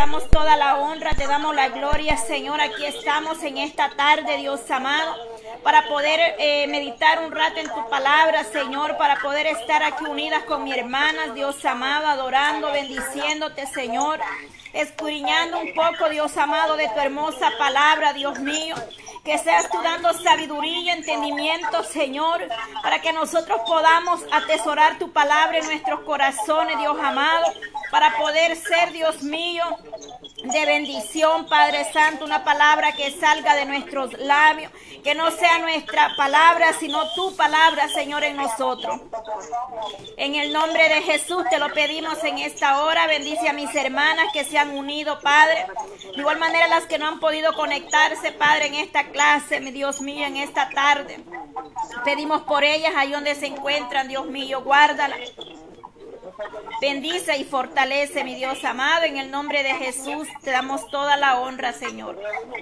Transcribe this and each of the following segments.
damos toda la honra, te damos la gloria, Señor. Aquí estamos en esta tarde, Dios amado, para poder eh, meditar un rato en tu palabra, Señor, para poder estar aquí unidas con mi hermana, Dios amado, adorando, bendiciéndote, Señor escudriñando un poco, Dios amado, de tu hermosa palabra, Dios mío. Que seas tú dando sabiduría y entendimiento, Señor, para que nosotros podamos atesorar tu palabra en nuestros corazones, Dios amado, para poder ser, Dios mío, de bendición, Padre Santo, una palabra que salga de nuestros labios, que no sea nuestra palabra, sino tu palabra, Señor, en nosotros. En el nombre de Jesús te lo pedimos en esta hora. Bendice a mis hermanas que se han unido, Padre. De igual manera las que no han podido conectarse, Padre, en esta clase, mi Dios mío, en esta tarde. Pedimos por ellas ahí donde se encuentran, Dios mío, guárdala. Bendice y fortalece, mi Dios amado. En el nombre de Jesús te damos toda la honra, Señor.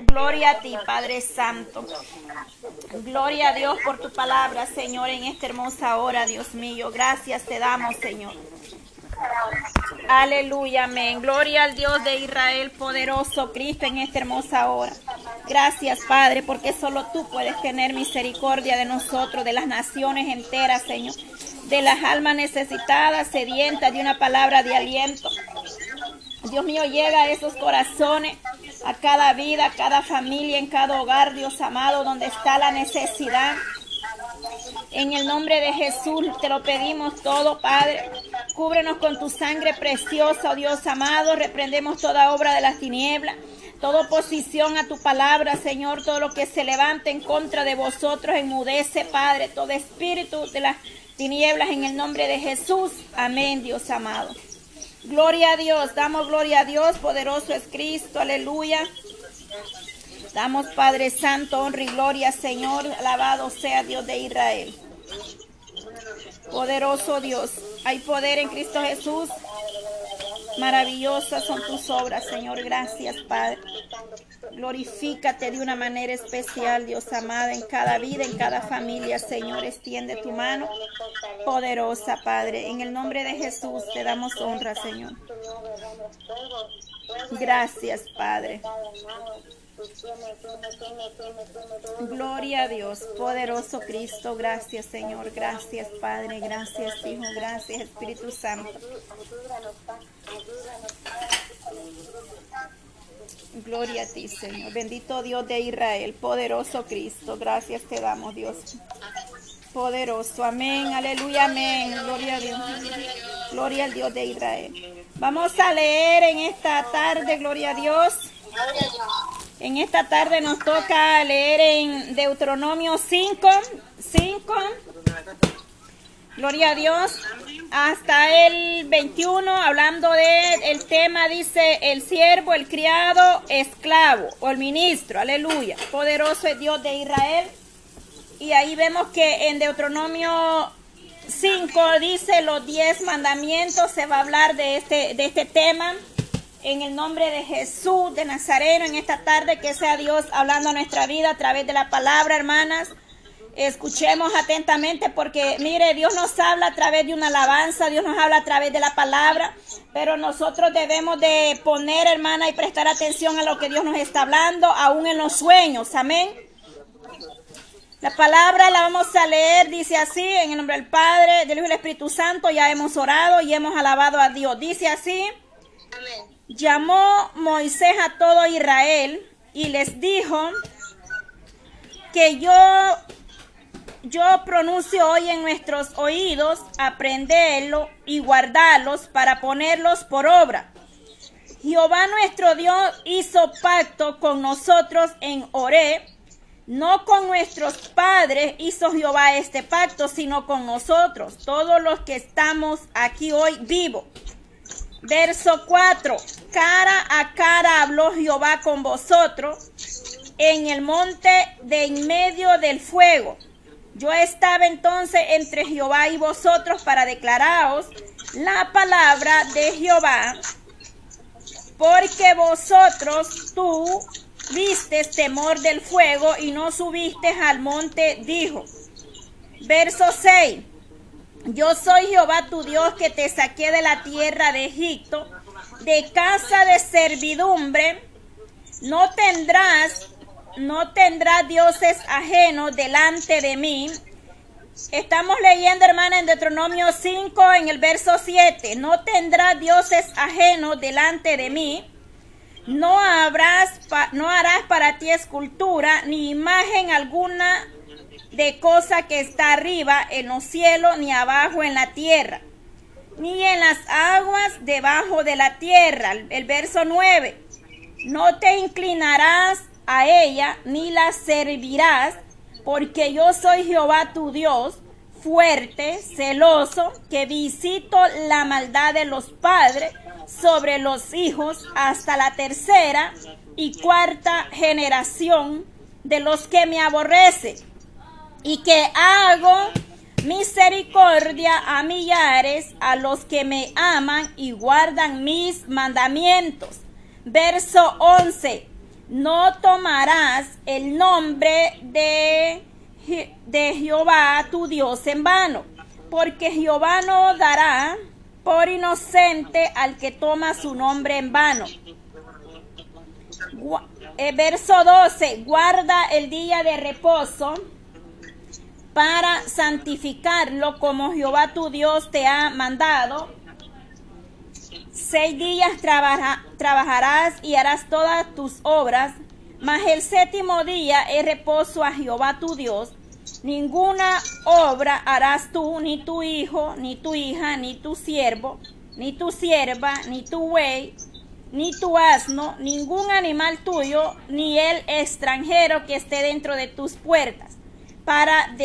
Gloria a ti, Padre Santo. Gloria a Dios por tu palabra, Señor, en esta hermosa hora, Dios mío. Gracias te damos, Señor. Aleluya, amén. Gloria al Dios de Israel, poderoso Cristo, en esta hermosa hora. Gracias, Padre, porque solo tú puedes tener misericordia de nosotros, de las naciones enteras, Señor de las almas necesitadas, sedientas de una palabra de aliento. Dios mío, llega a esos corazones, a cada vida, a cada familia, en cada hogar, Dios amado, donde está la necesidad. En el nombre de Jesús te lo pedimos todo, Padre. Cúbrenos con tu sangre preciosa, oh Dios amado. Reprendemos toda obra de las tinieblas, toda oposición a tu palabra, Señor. Todo lo que se levante en contra de vosotros, enmudece, Padre. Todo espíritu de las tinieblas en el nombre de Jesús. Amén, Dios amado. Gloria a Dios, damos gloria a Dios, poderoso es Cristo, aleluya. Damos Padre Santo, honra y gloria, Señor, alabado sea Dios de Israel. Poderoso Dios, hay poder en Cristo Jesús. Maravillosas son tus obras, Señor. Gracias, Padre. Glorifícate de una manera especial, Dios amado, en cada vida, en cada familia, Señor. Extiende tu mano poderosa, Padre. En el nombre de Jesús te damos honra, Señor. Gracias, Padre. Gloria a Dios, poderoso Cristo. Gracias, Señor. Gracias, Padre. Gracias, Hijo. Gracias, Espíritu Santo. Gloria a ti, Señor. Bendito Dios de Israel, poderoso Cristo. Gracias te damos, Dios. Poderoso. Amén. Aleluya. Amén. Gloria a Dios. Gloria al Dios de Israel. Vamos a leer en esta tarde, gloria a Dios. En esta tarde nos toca leer en Deuteronomio 5, 5, Gloria a Dios. Hasta el 21, hablando de el tema, dice el siervo, el criado, esclavo o el ministro. Aleluya. Poderoso es Dios de Israel. Y ahí vemos que en Deuteronomio 5 dice los 10 mandamientos. Se va a hablar de este, de este tema. En el nombre de Jesús de Nazareno, en esta tarde, que sea Dios hablando a nuestra vida a través de la palabra, hermanas. Escuchemos atentamente porque, mire, Dios nos habla a través de una alabanza, Dios nos habla a través de la palabra, pero nosotros debemos de poner, hermana, y prestar atención a lo que Dios nos está hablando, aún en los sueños. Amén. La palabra la vamos a leer, dice así, en el nombre del Padre, del Hijo y del Espíritu Santo, ya hemos orado y hemos alabado a Dios. Dice así, Amén. Llamó Moisés a todo Israel y les dijo que yo yo pronuncio hoy en nuestros oídos, aprenderlo y guardarlos para ponerlos por obra. Jehová nuestro Dios hizo pacto con nosotros en Oré. No con nuestros padres hizo Jehová este pacto, sino con nosotros, todos los que estamos aquí hoy vivos. Verso 4. Cara a cara habló Jehová con vosotros en el monte de en medio del fuego yo estaba entonces entre Jehová y vosotros para declararos la palabra de Jehová, porque vosotros tú vistes temor del fuego y no subiste al monte, dijo. Verso 6. Yo soy Jehová tu Dios que te saqué de la tierra de Egipto de casa de servidumbre, no tendrás, no tendrás dioses ajenos delante de mí. Estamos leyendo, hermana, en Deuteronomio 5, en el verso 7. No tendrás dioses ajenos delante de mí. No, habrás, no harás para ti escultura ni imagen alguna de cosa que está arriba en los cielos ni abajo en la tierra, ni en las aguas debajo de la tierra. El verso 9. No te inclinarás a ella ni la servirás, porque yo soy Jehová tu Dios, fuerte, celoso, que visito la maldad de los padres sobre los hijos hasta la tercera y cuarta generación de los que me aborrecen, y que hago misericordia a millares a los que me aman y guardan mis mandamientos. Verso 11. No tomarás el nombre de, de Jehová tu Dios en vano, porque Jehová no dará por inocente al que toma su nombre en vano. Eh, verso 12, guarda el día de reposo para santificarlo como Jehová tu Dios te ha mandado. Seis días trabajarás y harás todas tus obras, mas el séptimo día es reposo a Jehová tu Dios. Ninguna obra harás tú, ni tu hijo, ni tu hija, ni tu siervo, ni tu sierva, ni tu buey, ni tu asno, ningún animal tuyo, ni el extranjero que esté dentro de tus puertas, para,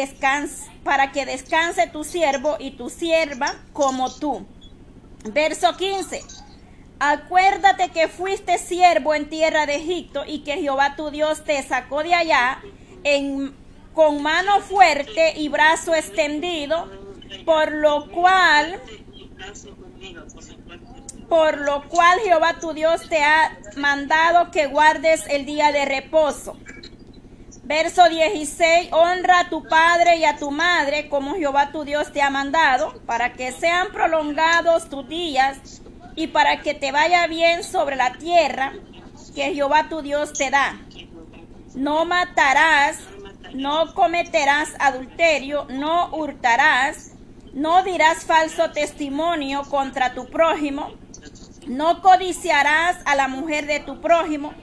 para que descanse tu siervo y tu sierva como tú. Verso 15. Acuérdate que fuiste siervo en tierra de Egipto y que Jehová tu Dios te sacó de allá en con mano fuerte y brazo extendido, por lo cual por lo cual Jehová tu Dios te ha mandado que guardes el día de reposo. Verso 16, honra a tu padre y a tu madre como Jehová tu Dios te ha mandado, para que sean prolongados tus días y para que te vaya bien sobre la tierra que Jehová tu Dios te da. No matarás, no cometerás adulterio, no hurtarás, no dirás falso testimonio contra tu prójimo, no codiciarás a la mujer de tu prójimo,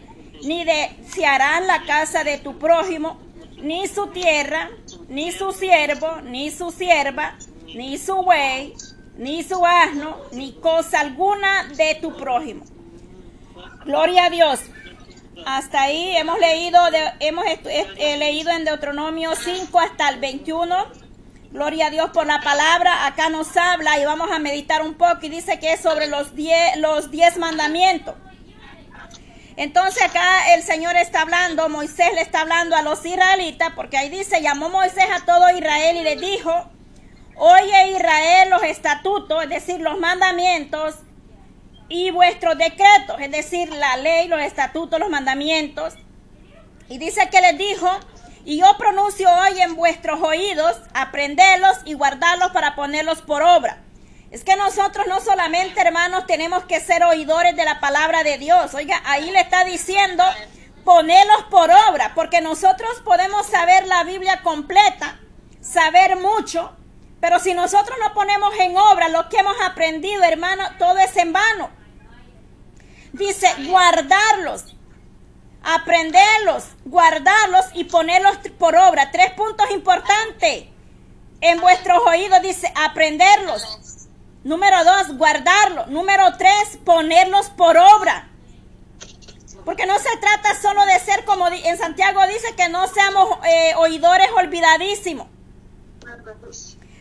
ni desearás la casa de tu prójimo, ni su tierra, ni su siervo, ni su sierva, ni su buey, ni su asno, ni cosa alguna de tu prójimo. Gloria a Dios. Hasta ahí hemos leído, hemos leído en Deuteronomio 5 hasta el 21. Gloria a Dios por la palabra. Acá nos habla y vamos a meditar un poco y dice que es sobre los 10 los diez mandamientos. Entonces acá el Señor está hablando, Moisés le está hablando a los israelitas, porque ahí dice, llamó Moisés a todo Israel y le dijo, oye Israel los estatutos, es decir, los mandamientos y vuestros decretos, es decir, la ley, los estatutos, los mandamientos. Y dice que les dijo, y yo pronuncio hoy en vuestros oídos, aprenderlos y guardarlos para ponerlos por obra. Es que nosotros no solamente, hermanos, tenemos que ser oidores de la palabra de Dios. Oiga, ahí le está diciendo, ponerlos por obra, porque nosotros podemos saber la Biblia completa, saber mucho, pero si nosotros no ponemos en obra lo que hemos aprendido, hermano, todo es en vano. Dice guardarlos, aprenderlos, guardarlos y ponerlos por obra. Tres puntos importantes. En vuestros oídos dice aprenderlos. Número dos, guardarlos. Número tres, ponerlos por obra. Porque no se trata solo de ser como en Santiago dice que no seamos eh, oidores olvidadísimos.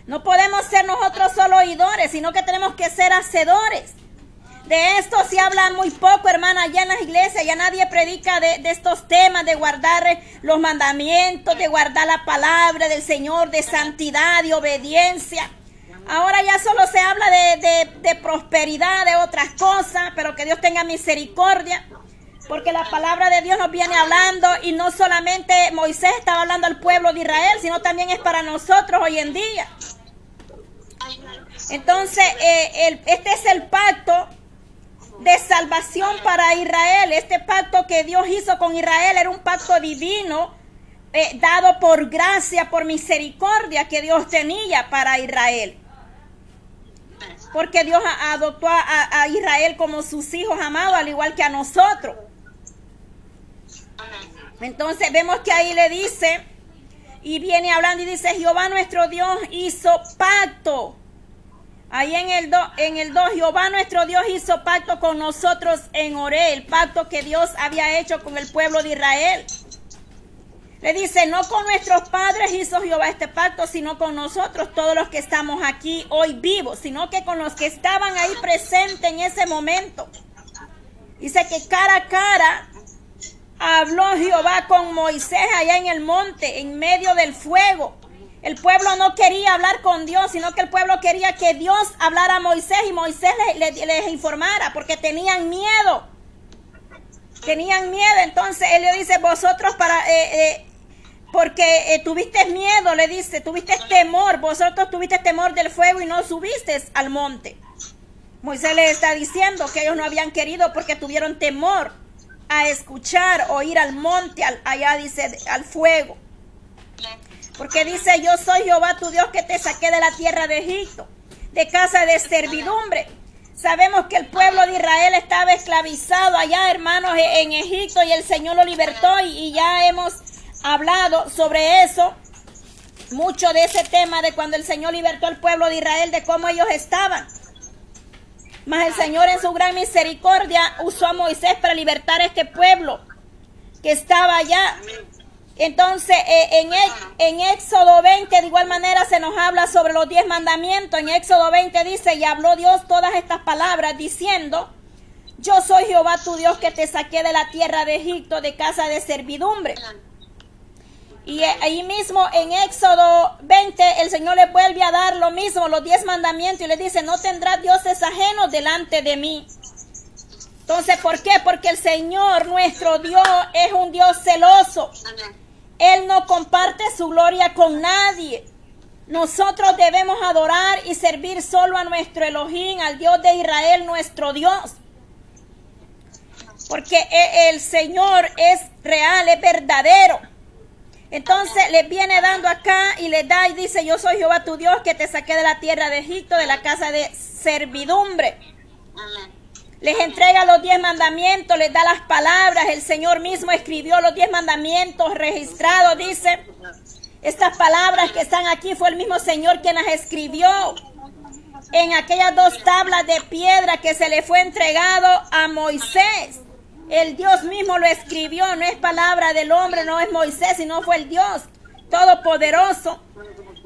No podemos ser nosotros solo oidores, sino que tenemos que ser hacedores. De esto se habla muy poco, hermana, allá en las iglesias. Ya nadie predica de, estos temas, de guardar los mandamientos, de guardar la palabra del Señor, de santidad, y obediencia. Ahora ya solo se habla de, de prosperidad, de otras cosas, pero que Dios tenga misericordia. Porque la palabra de Dios nos viene hablando y no solamente Moisés estaba hablando al pueblo de Israel, sino también es para nosotros hoy en día. Entonces, eh, este es el pacto de salvación para Israel. Este pacto que Dios hizo con Israel era un pacto divino eh, dado por gracia, por misericordia que Dios tenía para Israel. Porque Dios adoptó a, Israel como sus hijos amados, al igual que a nosotros. Entonces vemos que ahí le dice, y viene hablando y dice, Jehová nuestro Dios hizo pacto. Ahí en el 2, en el 2, Jehová nuestro Dios hizo pacto con nosotros en Oré, el pacto que Dios había hecho con el pueblo de Israel. Le dice, no con nuestros padres hizo Jehová este pacto, sino con nosotros, todos los que estamos aquí hoy vivos, sino que con los que estaban ahí presentes en ese momento. Dice que cara a cara habló Jehová con Moisés allá en el monte, en medio del fuego. El pueblo no quería hablar con Dios, sino que el pueblo quería que Dios hablara a Moisés y Moisés les, informara, porque tenían miedo. Tenían miedo, entonces él le dice, vosotros para, eh, eh, porque eh, tuviste miedo, le dice, tuviste temor, vosotros tuviste temor del fuego y no subiste al monte. Moisés le está diciendo que ellos no habían querido porque tuvieron temor a escuchar o ir al monte, allá dice, al fuego. Porque dice, yo soy Jehová tu Dios que te saqué de la tierra de Egipto, de casa de servidumbre. Sabemos que el pueblo de Israel estaba esclavizado allá, hermanos, en Egipto y el Señor lo libertó y, ya hemos hablado sobre eso, mucho de ese tema de cuando el Señor libertó al pueblo de Israel, de cómo ellos estaban. Mas el Señor en su gran misericordia usó a Moisés para libertar a este pueblo que estaba allá. Entonces, eh, en, en Éxodo 20, de igual manera, se nos habla sobre los diez mandamientos. En Éxodo 20 dice, y habló Dios todas estas palabras, diciendo, yo soy Jehová tu Dios que te saqué de la tierra de Egipto, de casa de servidumbre. Y ahí mismo en Éxodo 20 el Señor le vuelve a dar lo mismo, los diez mandamientos, y le dice, no tendrás dioses ajenos delante de mí. Entonces, ¿por qué? Porque el Señor, nuestro Dios, es un Dios celoso. Él no comparte su gloria con nadie. Nosotros debemos adorar y servir solo a nuestro Elohim, al Dios de Israel, nuestro Dios. Porque e, el Señor es real, es verdadero. Entonces les viene dando acá y le da y dice, yo soy Jehová tu Dios que te saqué de la tierra de Egipto, de la casa de servidumbre. Les entrega los diez mandamientos, les da las palabras. El Señor mismo escribió los diez mandamientos registrados, dice. Estas palabras que están aquí fue el mismo Señor quien las escribió en aquellas dos tablas de piedra que se le fue entregado a Moisés. El Dios mismo lo escribió, no es palabra del hombre, no es Moisés, sino fue el Dios todopoderoso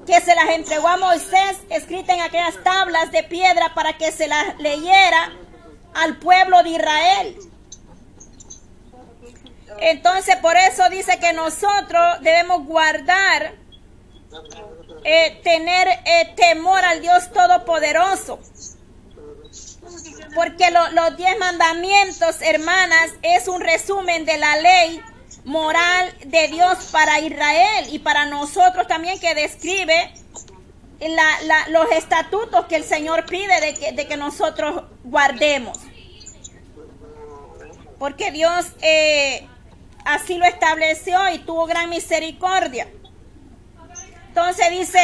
que se las entregó a Moisés, escrita en aquellas tablas de piedra para que se las leyera al pueblo de Israel. Entonces por eso dice que nosotros debemos guardar, eh, tener eh, temor al Dios Todopoderoso. Porque los diez mandamientos, hermanas, es un resumen de la ley moral de Dios para Israel y para nosotros también que describe los estatutos que el Señor pide de que, de que nosotros guardemos. Porque Dios eh, así lo estableció y tuvo gran misericordia. Entonces dice,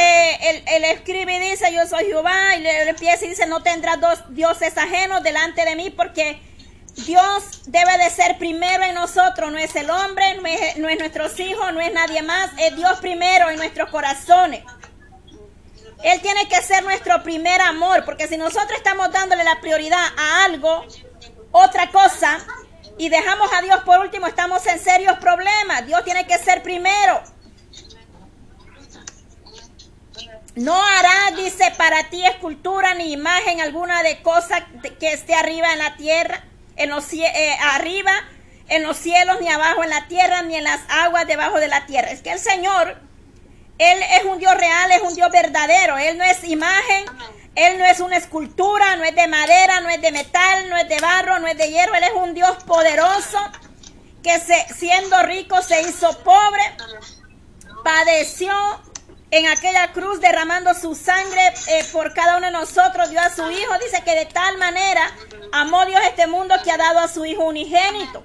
él, escribe y dice, yo soy Jehová, y le, empieza y dice, no tendrás dos dioses ajenos delante de mí, porque Dios debe de ser primero en nosotros, no es el hombre, no es, no es nuestros hijos, no es nadie más, es Dios primero en nuestros corazones. Él tiene que ser nuestro primer amor, porque si nosotros estamos dándole la prioridad a algo, otra cosa, y dejamos a Dios por último, estamos en serios problemas. Dios tiene que ser primero. No hará, dice, para ti escultura ni imagen alguna de cosa que esté arriba en la tierra, en los eh, arriba en los cielos, ni abajo en la tierra, ni en las aguas debajo de la tierra. Es que el Señor, Él es un Dios real, es un Dios verdadero. Él no es imagen, Él no es una escultura, no es de madera, no es de metal, no es de barro, no es de hierro. Él es un Dios poderoso que se, siendo rico se hizo pobre, padeció en aquella cruz derramando su sangre eh, por cada uno de nosotros, dio a su Hijo. Dice que de tal manera amó Dios este mundo que ha dado a su Hijo unigénito.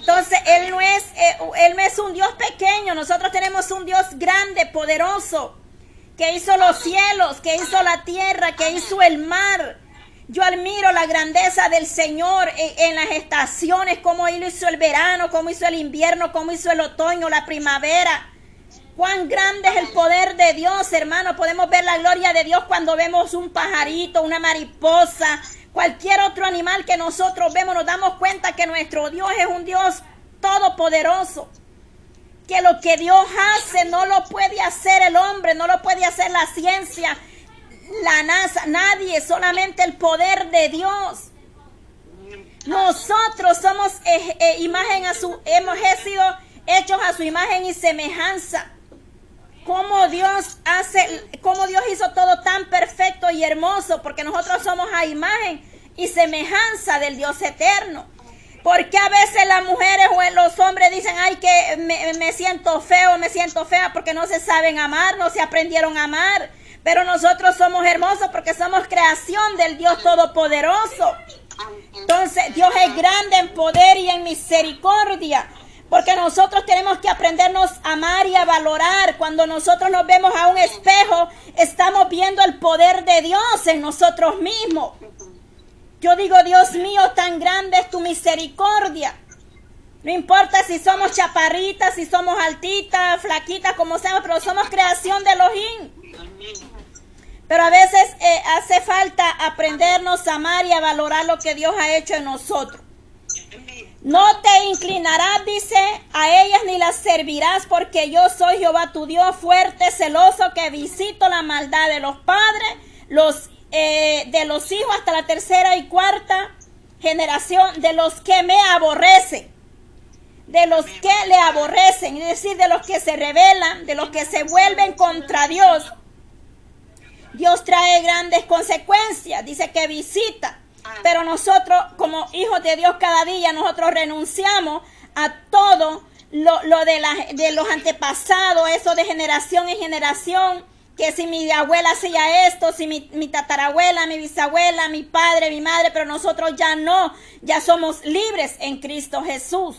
Entonces, Él no es, eh, él no es un Dios pequeño, nosotros tenemos un Dios grande, poderoso, que hizo los cielos, que hizo la tierra, que hizo el mar. Yo admiro la grandeza del Señor en, en, las estaciones, como Él hizo el verano, como hizo el invierno, como hizo el otoño, la primavera. Cuán grande es el poder de Dios, hermano. Podemos ver la gloria de Dios cuando vemos un pajarito, una mariposa, cualquier otro animal que nosotros vemos. Nos damos cuenta que nuestro Dios es un Dios todopoderoso. Que lo que Dios hace no lo puede hacer el hombre, no lo puede hacer la ciencia, la NASA, nadie, solamente el poder de Dios. Nosotros somos eh, eh, imagen a su, hemos sido hechos a su imagen y semejanza cómo Dios hace, cómo Dios hizo todo tan perfecto y hermoso, porque nosotros somos a imagen y semejanza del Dios eterno. Porque a veces las mujeres o los hombres dicen, ay, que me, me siento feo, me siento fea, porque no se saben amar, no se aprendieron a amar. Pero nosotros somos hermosos porque somos creación del Dios Todopoderoso. Entonces Dios es grande en poder y en misericordia. Porque nosotros tenemos que aprendernos a amar y a valorar. Cuando nosotros nos vemos a un espejo, estamos viendo el poder de Dios en nosotros mismos. Yo digo, Dios mío, tan grande es tu misericordia. No importa si somos chaparritas, si somos altitas, flaquitas, como seamos, pero somos creación de Elohim. Pero a veces eh, hace falta aprendernos a amar y a valorar lo que Dios ha hecho en nosotros. No te inclinarás, dice, a ellas ni las servirás, porque yo soy Jehová tu Dios fuerte, celoso, que visito la maldad de los padres, los eh, de los hijos hasta la tercera y cuarta generación, de los que me aborrecen, de los que le aborrecen, es decir, de los que se rebelan, de los que se vuelven contra Dios. Dios trae grandes consecuencias, dice que visita pero nosotros, como hijos de Dios cada día, nosotros renunciamos a todo lo, de, de los antepasados, eso de generación en generación, que si mi abuela hacía esto, si mi, mi, tatarabuela, mi bisabuela, mi padre, mi madre, pero nosotros ya no, ya somos libres en Cristo Jesús.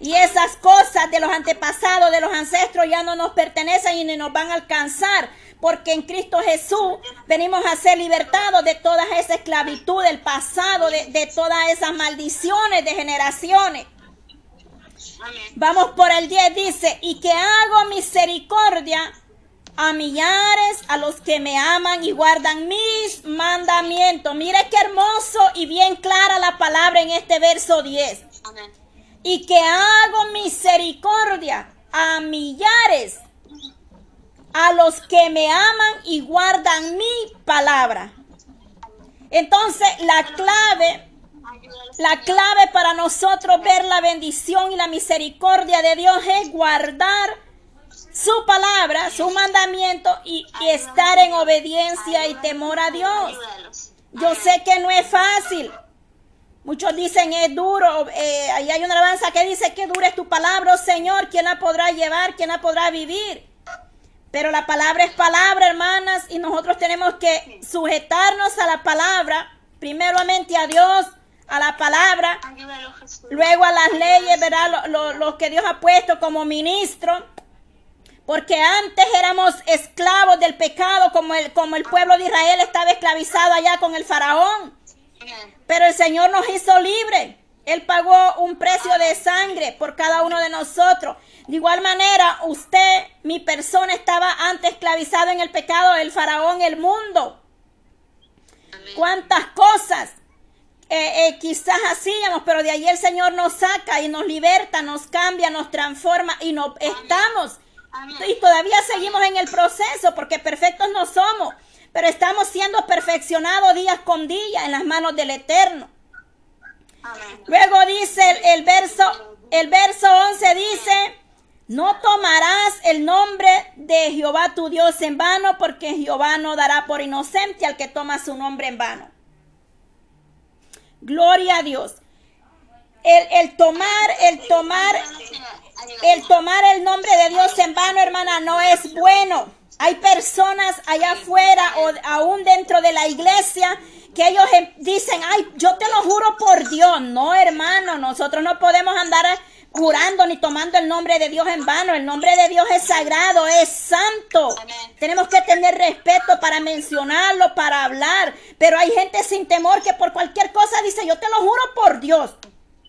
Y esas cosas de los antepasados, de los ancestros, ya no nos pertenecen y ni nos van a alcanzar porque en Cristo Jesús venimos a ser libertados de toda esa esclavitud del pasado, de, todas esas maldiciones de generaciones. Vamos por el 10, dice, y que hago misericordia a millares, a los que me aman y guardan mis mandamientos. Mire qué hermoso y bien clara la palabra en este verso 10. Y que hago misericordia a millares a los que me aman y guardan mi palabra. Entonces, la clave, la clave para nosotros ver la bendición y la misericordia de Dios es guardar su palabra, su mandamiento y, estar en obediencia y temor a Dios. Yo sé que no es fácil. Muchos dicen es duro. Eh, ahí hay una alabanza que dice que dura es tu palabra, oh Señor. ¿Quién la podrá llevar? ¿Quién la podrá vivir? Pero la palabra es palabra, hermanas, y nosotros tenemos que sujetarnos a la palabra, primeramente a Dios, a la palabra, luego a las leyes, ¿verdad? Lo, que Dios ha puesto como ministro. Porque antes éramos esclavos del pecado, como el, como el pueblo de Israel estaba esclavizado allá con el faraón. Pero el Señor nos hizo libres. Él pagó un precio de sangre por cada uno de nosotros. De igual manera, usted, mi persona, estaba antes esclavizado en el pecado del faraón, el mundo. Cuántas cosas eh, eh, quizás hacíamos, pero de ahí el Señor nos saca y nos liberta, nos cambia, nos transforma y nos estamos. Y todavía seguimos en el proceso porque perfectos no somos, pero estamos siendo perfeccionados día con día en las manos del Eterno. Luego dice el, el verso, el verso 11 dice, no tomarás el nombre de Jehová tu Dios en vano, porque Jehová no dará por inocente al que toma su nombre en vano. Gloria a Dios. El, tomar, el tomar, el tomar el nombre de Dios en vano, hermana, no es bueno. Hay personas allá afuera o aún dentro de la iglesia que ellos em, dicen, ay, yo te lo juro por Dios. No, hermano, nosotros no podemos andar jurando ni tomando el nombre de Dios en vano. El nombre de Dios es sagrado, es santo. Tenemos que tener respeto para mencionarlo, para hablar. Pero hay gente sin temor que por cualquier cosa dice, yo te lo juro por Dios.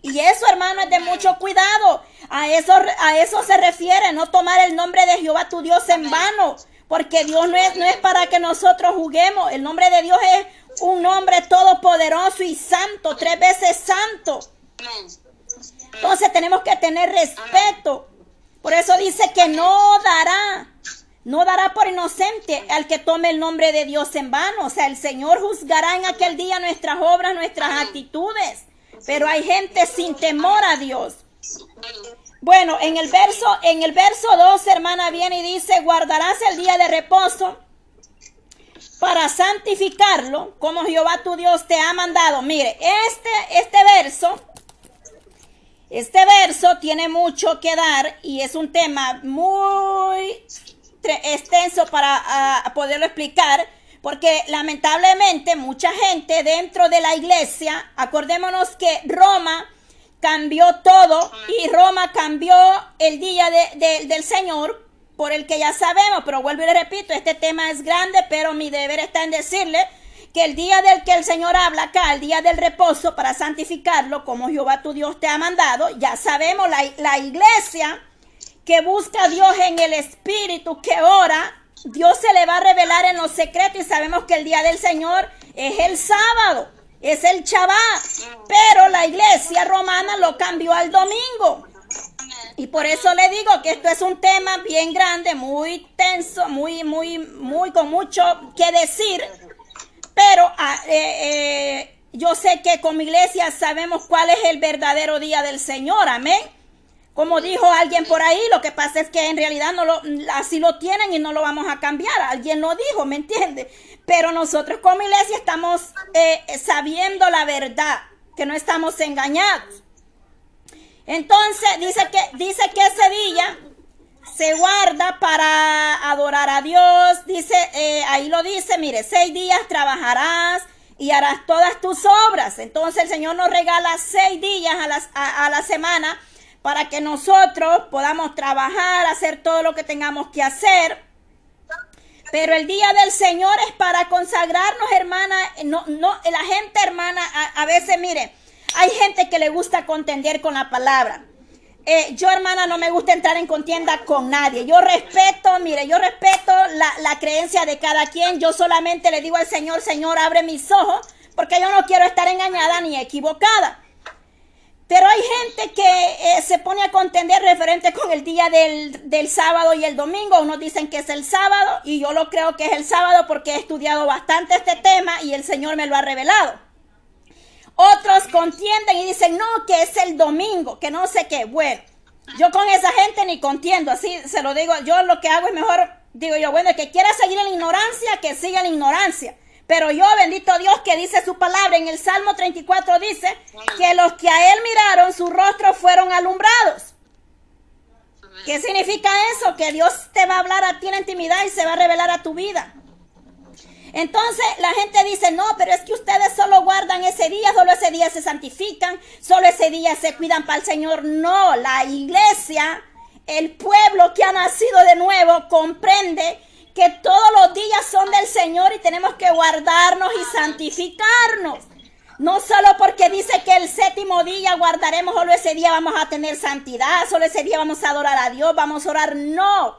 Y eso, hermano, es de mucho cuidado. A eso, a eso se refiere, no tomar el nombre de Jehová tu Dios en vano. Porque Dios no es, no es para que nosotros juguemos. El nombre de Dios es un nombre todopoderoso y santo, tres veces santo. Entonces tenemos que tener respeto. Por eso dice que no dará, no dará por inocente al que tome el nombre de Dios en vano. O sea, el Señor juzgará en aquel día nuestras obras, nuestras actitudes. Pero hay gente sin temor a Dios. Bueno, en el verso, en el verso 2, hermana, viene y dice, guardarás el día de reposo para santificarlo, como Jehová tu Dios te ha mandado. Mire, este, este verso, este verso tiene mucho que dar y es un tema muy extenso para poderlo explicar. Porque lamentablemente mucha gente dentro de la iglesia, acordémonos que Roma cambió todo y Roma cambió el día del Señor por el que ya sabemos, pero vuelvo y le repito, este tema es grande, pero mi deber está en decirle que el día del que el Señor habla acá, el día del reposo para santificarlo, como Jehová tu Dios te ha mandado, ya sabemos, la, la iglesia que busca a Dios en el Espíritu, que ora, Dios se le va a revelar en los secretos y sabemos que el día del Señor es el sábado, es el Shabbat, pero la iglesia romana lo cambió al domingo. Y por eso le digo que esto es un tema bien grande, muy tenso, muy, muy, muy con mucho que decir. Pero ah, eh, eh, yo sé que como iglesia sabemos cuál es el verdadero día del Señor, amén. Como dijo alguien por ahí, lo que pasa es que en realidad no lo, así lo tienen y no lo vamos a cambiar. Alguien lo dijo, ¿me entiende? Pero nosotros como iglesia estamos eh, sabiendo la verdad, que no estamos engañados. Entonces dice que, dice que ese día se guarda para adorar a Dios. Dice, eh, ahí lo dice, mire, seis días trabajarás y harás todas tus obras. Entonces el Señor nos regala seis días a, a la semana para que nosotros podamos trabajar, hacer todo lo que tengamos que hacer. Pero el día del Señor es para consagrarnos, hermana. No, no, la gente, hermana, a, veces, mire, hay gente que le gusta contender con la palabra. Eh, yo, hermana, no me gusta entrar en contienda con nadie. Yo respeto, mire, yo respeto la, la creencia de cada quien. Yo solamente le digo al Señor, Señor, abre mis ojos, porque yo no quiero estar engañada ni equivocada. Pero hay gente que eh, se pone a contender referente con el día del, sábado y el domingo. Unos dicen que es el sábado y yo lo creo que es el sábado porque he estudiado bastante este tema y el Señor me lo ha revelado. Otros contienden y dicen, no, que es el domingo, que no sé qué. Bueno, yo con esa gente ni contiendo, así se lo digo. Yo lo que hago es mejor, digo yo, bueno, el que quiera seguir en la ignorancia, que siga en la ignorancia. Pero yo, bendito Dios, que dice su palabra en el Salmo 34, dice que los que a él miraron, su rostro fueron alumbrados. ¿Qué significa eso? Que Dios te va a hablar a ti en intimidad y se va a revelar a tu vida. Entonces la gente dice, no, pero es que ustedes solo guardan ese día, solo ese día se santifican, solo ese día se cuidan para el Señor. No, la iglesia, el pueblo que ha nacido de nuevo, comprende que todos los días son del Señor y tenemos que guardarnos y santificarnos. No solo porque dice que el séptimo día guardaremos, solo ese día vamos a tener santidad, solo ese día vamos a adorar a Dios, vamos a orar. No.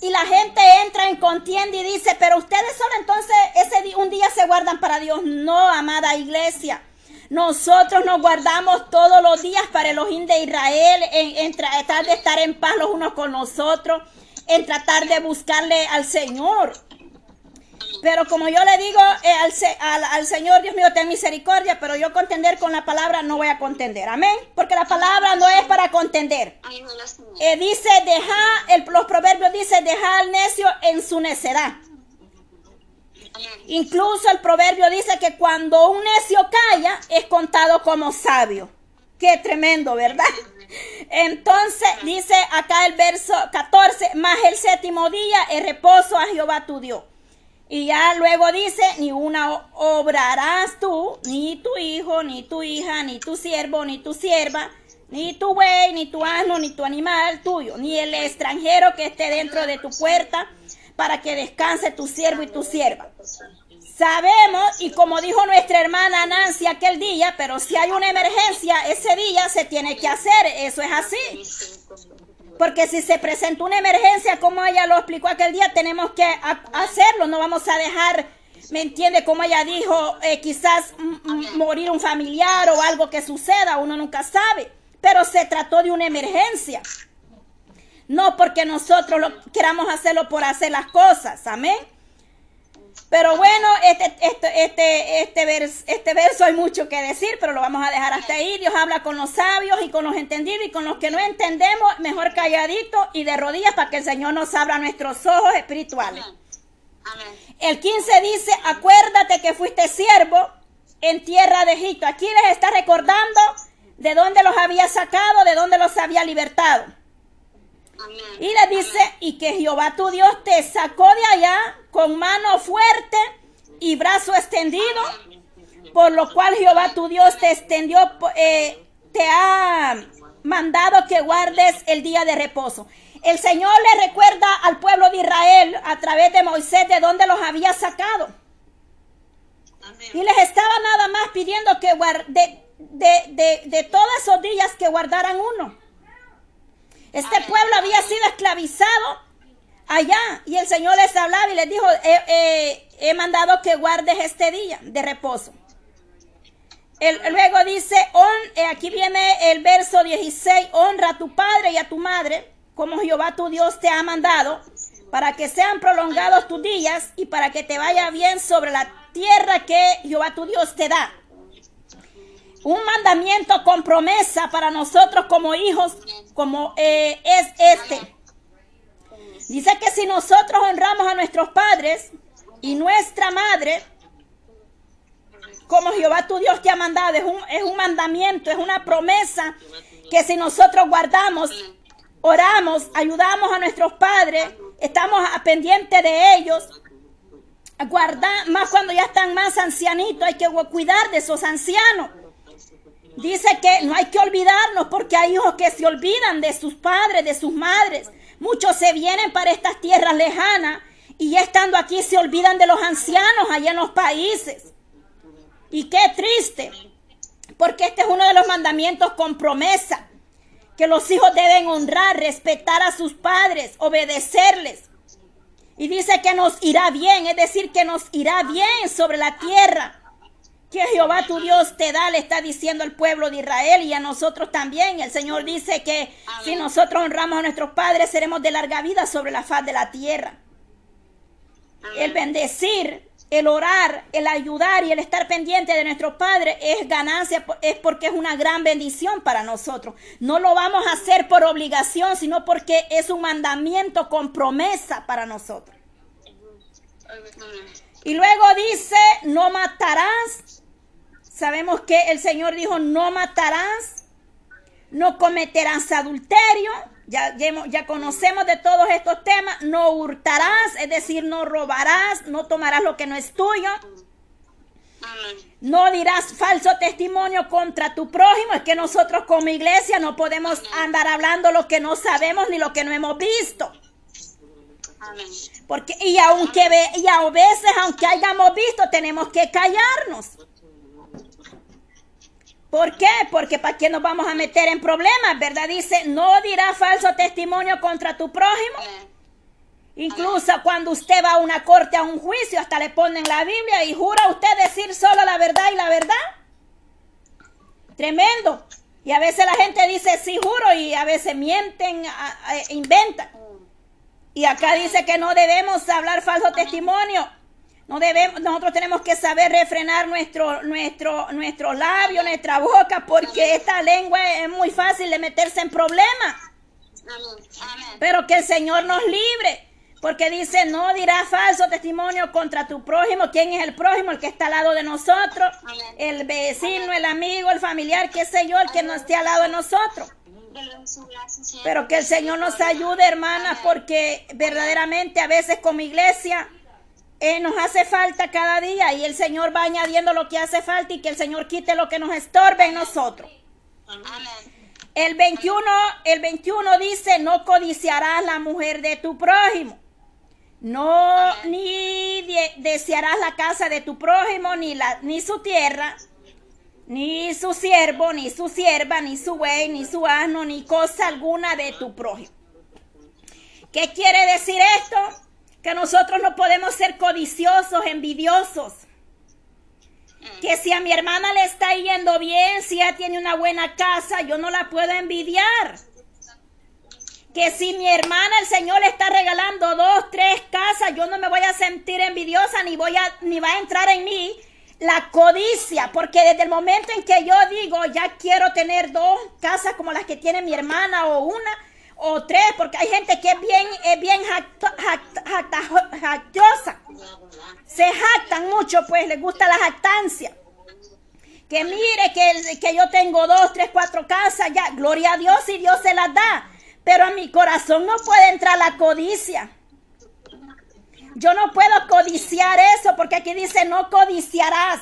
Y la gente entra en contienda y dice, pero ustedes solo entonces ese un día se guardan para Dios. No, amada iglesia. Nosotros nos guardamos todos los días para el ojín de Israel, en, en tratar de estar en paz los unos con los otros en tratar de buscarle al Señor. Pero como yo le digo eh, al, Señor, Dios mío, ten misericordia, pero yo contender con la palabra no voy a contender. Amén. Porque la palabra no es para contender. Eh, dice, deja, los proverbios dice, deja al necio en su necedad. Incluso el proverbio dice que cuando un necio calla es contado como sabio. Qué tremendo, ¿verdad? Entonces dice acá el verso 14, más el séptimo día el reposo a Jehová tu Dios. Y ya luego dice, ni una obrarás tú, ni tu hijo, ni tu hija, ni tu siervo, ni tu sierva, ni tu buey, ni tu asno, ni tu animal tuyo, ni el extranjero que esté dentro de tu puerta, para que descanse tu siervo y tu sierva. Sabemos, y como dijo nuestra hermana Nancy aquel día, pero si hay una emergencia ese día se tiene que hacer, eso es así. Porque si se presenta una emergencia, como ella lo explicó aquel día, tenemos que hacerlo. No vamos a dejar, ¿me entiende? Como ella dijo, eh, quizás morir un familiar o algo que suceda, uno nunca sabe. Pero se trató de una emergencia. No porque nosotros lo, queramos hacerlo por hacer las cosas. Amén. Pero bueno, este, este, este, este, este verso hay mucho que decir, pero lo vamos a dejar hasta ahí. Dios habla con los sabios y con los entendidos y con los que no entendemos, mejor calladito y de rodillas para que el Señor nos abra nuestros ojos espirituales. El 15 dice, acuérdate que fuiste siervo en tierra de Egipto. Aquí les está recordando de dónde los había sacado, de dónde los había libertado. Y le dice, y que Jehová tu Dios te sacó de allá con mano fuerte y brazo extendido, por lo cual Jehová tu Dios te extendió, eh, te ha mandado que guardes el día de reposo. El Señor le recuerda al pueblo de Israel a través de Moisés de dónde los había sacado. Y les estaba nada más pidiendo que de, de, de todos esos días que guardaran uno. Este pueblo había sido esclavizado allá y el Señor les hablaba y les dijo, he mandado que guardes este día de reposo. luego dice, eh, aquí viene el verso 16, honra a tu padre y a tu madre, como Jehová tu Dios te ha mandado, para que sean prolongados tus días y para que te vaya bien sobre la tierra que Jehová tu Dios te da un mandamiento con promesa para nosotros como hijos, como eh, es este. Dice que si nosotros honramos a nuestros padres y nuestra madre, como Jehová tu Dios te ha mandado, es un, es un mandamiento, es una promesa que si nosotros guardamos, oramos, ayudamos a nuestros padres, estamos pendientes de ellos, guardar, más cuando ya están más ancianitos, hay que cuidar de esos ancianos. Dice que no hay que olvidarnos porque hay hijos que se olvidan de sus padres, de sus madres. Muchos se vienen para estas tierras lejanas y ya estando aquí se olvidan de los ancianos allá en los países. Y qué triste, porque este es uno de los mandamientos con promesa, que los hijos deben honrar, respetar a sus padres, obedecerles. Y dice que nos irá bien, es decir, que nos irá bien sobre la tierra que Jehová tu Dios te da, le está diciendo al pueblo de Israel y a nosotros también. El Señor dice que si nosotros honramos a nuestros padres, seremos de larga vida sobre la faz de la tierra. El bendecir, el orar, el ayudar y el estar pendiente de nuestros padres es ganancia, es porque es una gran bendición para nosotros. No lo vamos a hacer por obligación, sino porque es un mandamiento con promesa para nosotros. Y luego dice, no matarás, Sabemos que el Señor dijo, no matarás, no cometerás adulterio. Ya, conocemos de todos estos temas. No hurtarás, es decir, no robarás, no tomarás lo que no es tuyo. No dirás falso testimonio contra tu prójimo. Es que nosotros como iglesia no podemos andar hablando lo que no sabemos ni lo que no hemos visto. Porque, y aunque y a veces, aunque hayamos visto, tenemos que callarnos. ¿Por qué? Porque para qué nos vamos a meter en problemas, ¿verdad? Dice, no dirá falso testimonio contra tu prójimo. Incluso cuando usted va a una corte, a un juicio, hasta le ponen la Biblia y jura usted decir solo la verdad y la verdad. Tremendo. Y a veces la gente dice sí juro y a veces mienten, inventan. Y acá dice que no debemos hablar falso testimonio. No debemos, nosotros tenemos que saber refrenar nuestro, nuestro, nuestro labio, nuestra boca, porque esta lengua es muy fácil de meterse en problemas. Pero que el Señor nos libre. Porque dice, no dirá falso testimonio contra tu prójimo. ¿Quién es el prójimo? El que está al lado de nosotros. El vecino, el amigo, el familiar, qué sé yo, el que no esté al lado de nosotros. Pero que el Señor nos ayude, hermanas, porque verdaderamente a veces como iglesia eh, nos hace falta cada día y el Señor va añadiendo lo que hace falta y que el Señor quite lo que nos estorbe en nosotros. El 21, el 21 dice, no codiciarás la mujer de tu prójimo. No, ni desearás la casa de tu prójimo, ni, la, ni su tierra, ni su siervo, ni su sierva, ni su buey, ni su asno, ni cosa alguna de tu prójimo. ¿Qué quiere decir esto? Que nosotros no podemos ser codiciosos, envidiosos. Que si a mi hermana le está yendo bien, si ella tiene una buena casa, yo no la puedo envidiar. Que si mi hermana el Señor le está regalando dos, tres casas, yo no me voy a sentir envidiosa ni voy a ni va a entrar en mí la codicia, porque desde el momento en que yo digo, ya quiero tener dos casas como las que tiene mi hermana o una o tres, porque hay gente que es bien, es bien jactosa. Se jactan mucho, pues les gusta la jactancia. Que mire que, que yo tengo dos, tres, cuatro casas, ya, gloria a Dios y Dios se las da. Pero a mi corazón no puede entrar la codicia. Yo no puedo codiciar eso porque aquí dice no codiciarás.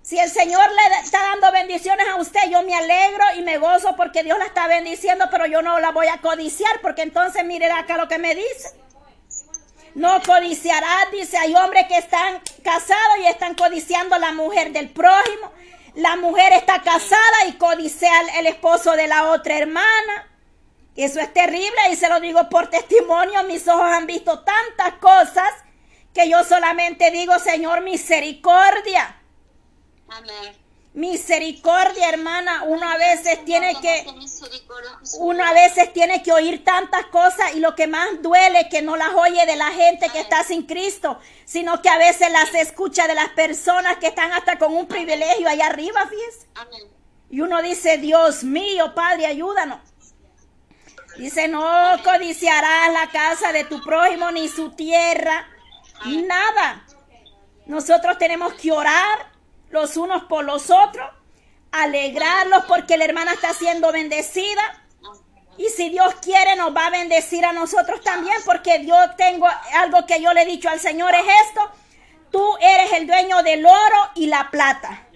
Si el Señor le está dando bendiciones a usted, yo me alegro y me gozo porque Dios la está bendiciendo, pero yo no la voy a codiciar porque entonces mire acá lo que me dice. No codiciarás, dice, hay hombres que están casados y están codiciando la mujer del prójimo. La mujer está casada y codicia el esposo de la otra hermana. Eso es terrible y se lo digo por testimonio. Mis ojos han visto tantas cosas que yo solamente digo, Señor, misericordia. Amén. Misericordia, hermana. Uno a veces tiene que, uno a veces tiene que oír tantas cosas y lo que más duele que no las oye de la gente que está sin Cristo, sino que a veces las escucha de las personas que están hasta con un privilegio allá arriba, fíjese. Y uno dice, Dios mío, Padre, ayúdanos. Dice, no codiciarás la casa de tu prójimo ni su tierra, nada. Nosotros tenemos que orar los unos por los otros, alegrarlos porque la hermana está siendo bendecida. Y si Dios quiere, nos va a bendecir a nosotros también, porque Dios tengo algo que yo le he dicho al Señor es esto. Tú eres el dueño del oro y la plata.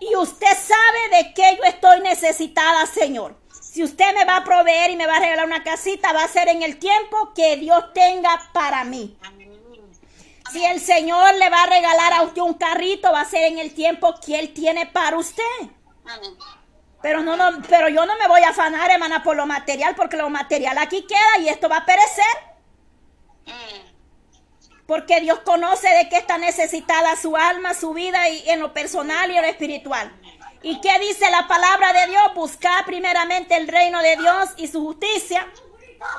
Y usted sabe de qué yo estoy necesitada, Señor. Si usted me va a proveer y me va a regalar una casita, va a ser en el tiempo que Dios tenga para mí. Si el Señor le va a regalar a usted un carrito, va a ser en el tiempo que Él tiene para usted. Pero, no, no, pero yo no me voy a afanar, hermana, por lo material, porque lo material aquí queda y esto va a perecer. Porque Dios conoce de qué está necesitada su alma, su vida y en lo personal y en lo espiritual. ¿Y qué dice la palabra de Dios? Buscar primeramente el reino de Dios y su justicia.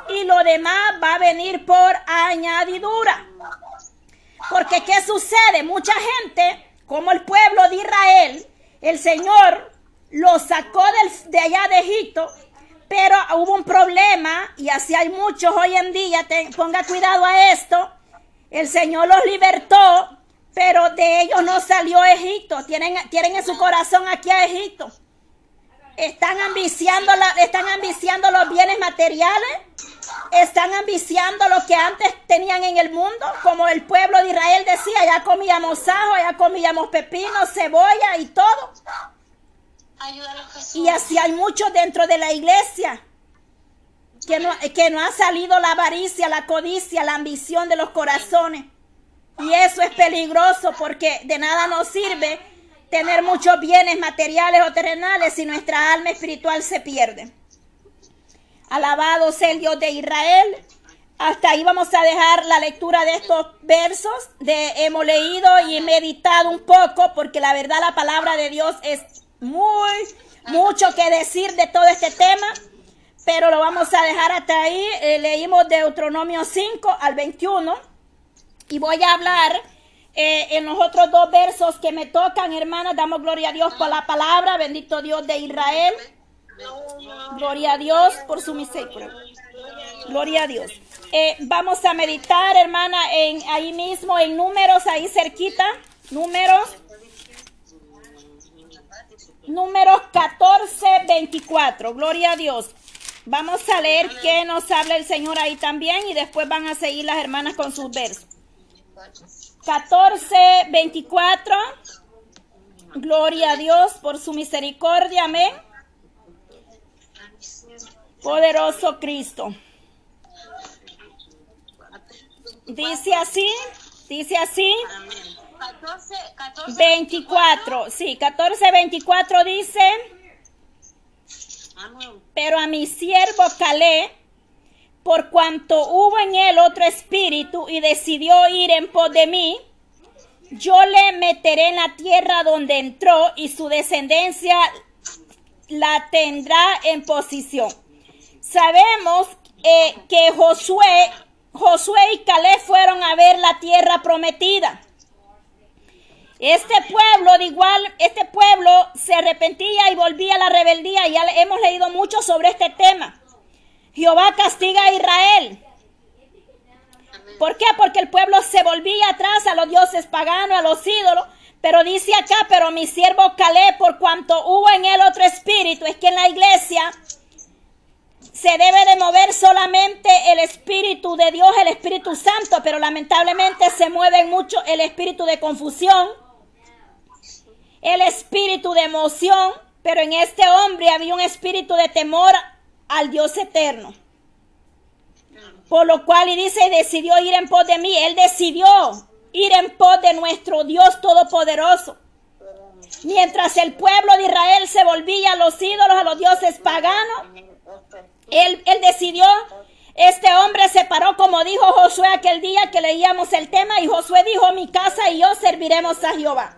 Y lo demás va a venir por añadidura. Porque ¿qué sucede? Mucha gente, como el pueblo de Israel, el Señor lo sacó de allá de Egipto, pero hubo un problema y así hay muchos hoy en día, ponga cuidado a esto, el Señor los libertó, pero de ellos no salió Egipto. Tienen, tienen en su corazón aquí a Egipto. Están ambiciando, la, están ambiciando los bienes materiales. Están ambiciando lo que antes tenían en el mundo. Como el pueblo de Israel decía, ya comíamos ajo, ya comíamos pepino, cebolla y todo. Y así hay muchos dentro de la iglesia. Que no, que no ha salido la avaricia, la codicia, la ambición de los corazones. Y eso es peligroso porque de nada nos sirve tener muchos bienes materiales o terrenales si nuestra alma espiritual se pierde. Alabado sea el Dios de Israel. Hasta ahí vamos a dejar la lectura de estos versos. De, hemos leído y meditado un poco porque la verdad la palabra de Dios es muy, mucho que decir de todo este tema. Pero lo vamos a dejar hasta ahí. Eh, leímos Deuteronomio 5 al 21. Y voy a hablar eh, en los otros dos versos que me tocan, hermanas. Damos gloria a Dios por la palabra. Bendito Dios de Israel. Gloria a Dios por su misericordia. Gloria a Dios. Eh, vamos a meditar, hermana, en ahí mismo, en números, ahí cerquita. Números. Números 14, 24. Gloria a Dios. Vamos a leer qué nos habla el Señor ahí también y después van a seguir las hermanas con sus versos. 14, 24. Gloria a Dios por su misericordia. Amén. Poderoso Cristo. Dice así, dice así. 14, 14, 24, sí, 14, 24 dice, Amén. pero a mi siervo Calé, por cuanto hubo en él otro espíritu y decidió ir en pos de mí, yo le meteré en la tierra donde entró y su descendencia la tendrá en posición. Sabemos eh, que Josué, Josué y Calé fueron a ver la tierra prometida. Este pueblo, de igual, este pueblo se arrepentía y volvía a la rebeldía. Ya hemos leído mucho sobre este tema. Jehová castiga a Israel. ¿Por qué? Porque el pueblo se volvía atrás a los dioses paganos, a los ídolos. Pero dice acá, pero mi siervo Calé, por cuanto hubo en él otro espíritu, es que en la iglesia se debe de mover solamente el Espíritu de Dios, el Espíritu Santo, pero lamentablemente se mueve mucho el espíritu de confusión, el espíritu de emoción, pero en este hombre había un espíritu de temor al Dios eterno. Por lo cual, y dice, decidió ir en pos de mí. Él decidió ir en pos de nuestro Dios Todopoderoso. Mientras el pueblo de Israel se volvía a los ídolos, a los dioses paganos, él, él decidió, este hombre se paró como dijo Josué aquel día que leíamos el tema y Josué dijo, mi casa y yo serviremos a Jehová.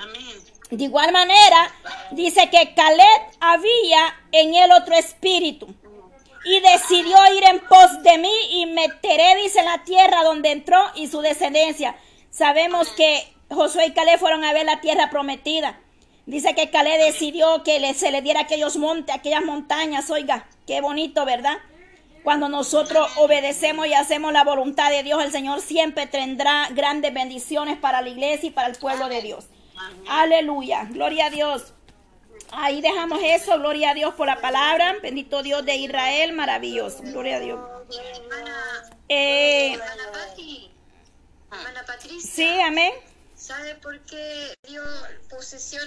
Amén. De igual manera, dice que Caleb había en él otro espíritu y decidió ir en pos de mí y meteré, dice, en la tierra donde entró y su descendencia. Sabemos que Josué y Caleb fueron a ver la tierra prometida. Dice que Caleb decidió que se le diera aquellos montes, aquellas montañas. Oiga, qué bonito, ¿verdad? Cuando nosotros obedecemos y hacemos la voluntad de Dios, el Señor siempre tendrá grandes bendiciones para la iglesia y para el pueblo de Dios. Aleluya, gloria a Dios. Ahí dejamos eso, gloria a Dios por la palabra. Bendito Dios de Israel, maravilloso. Gloria a Dios. Hermana, Eh, sí, amén. ¿sabe por qué dio posesión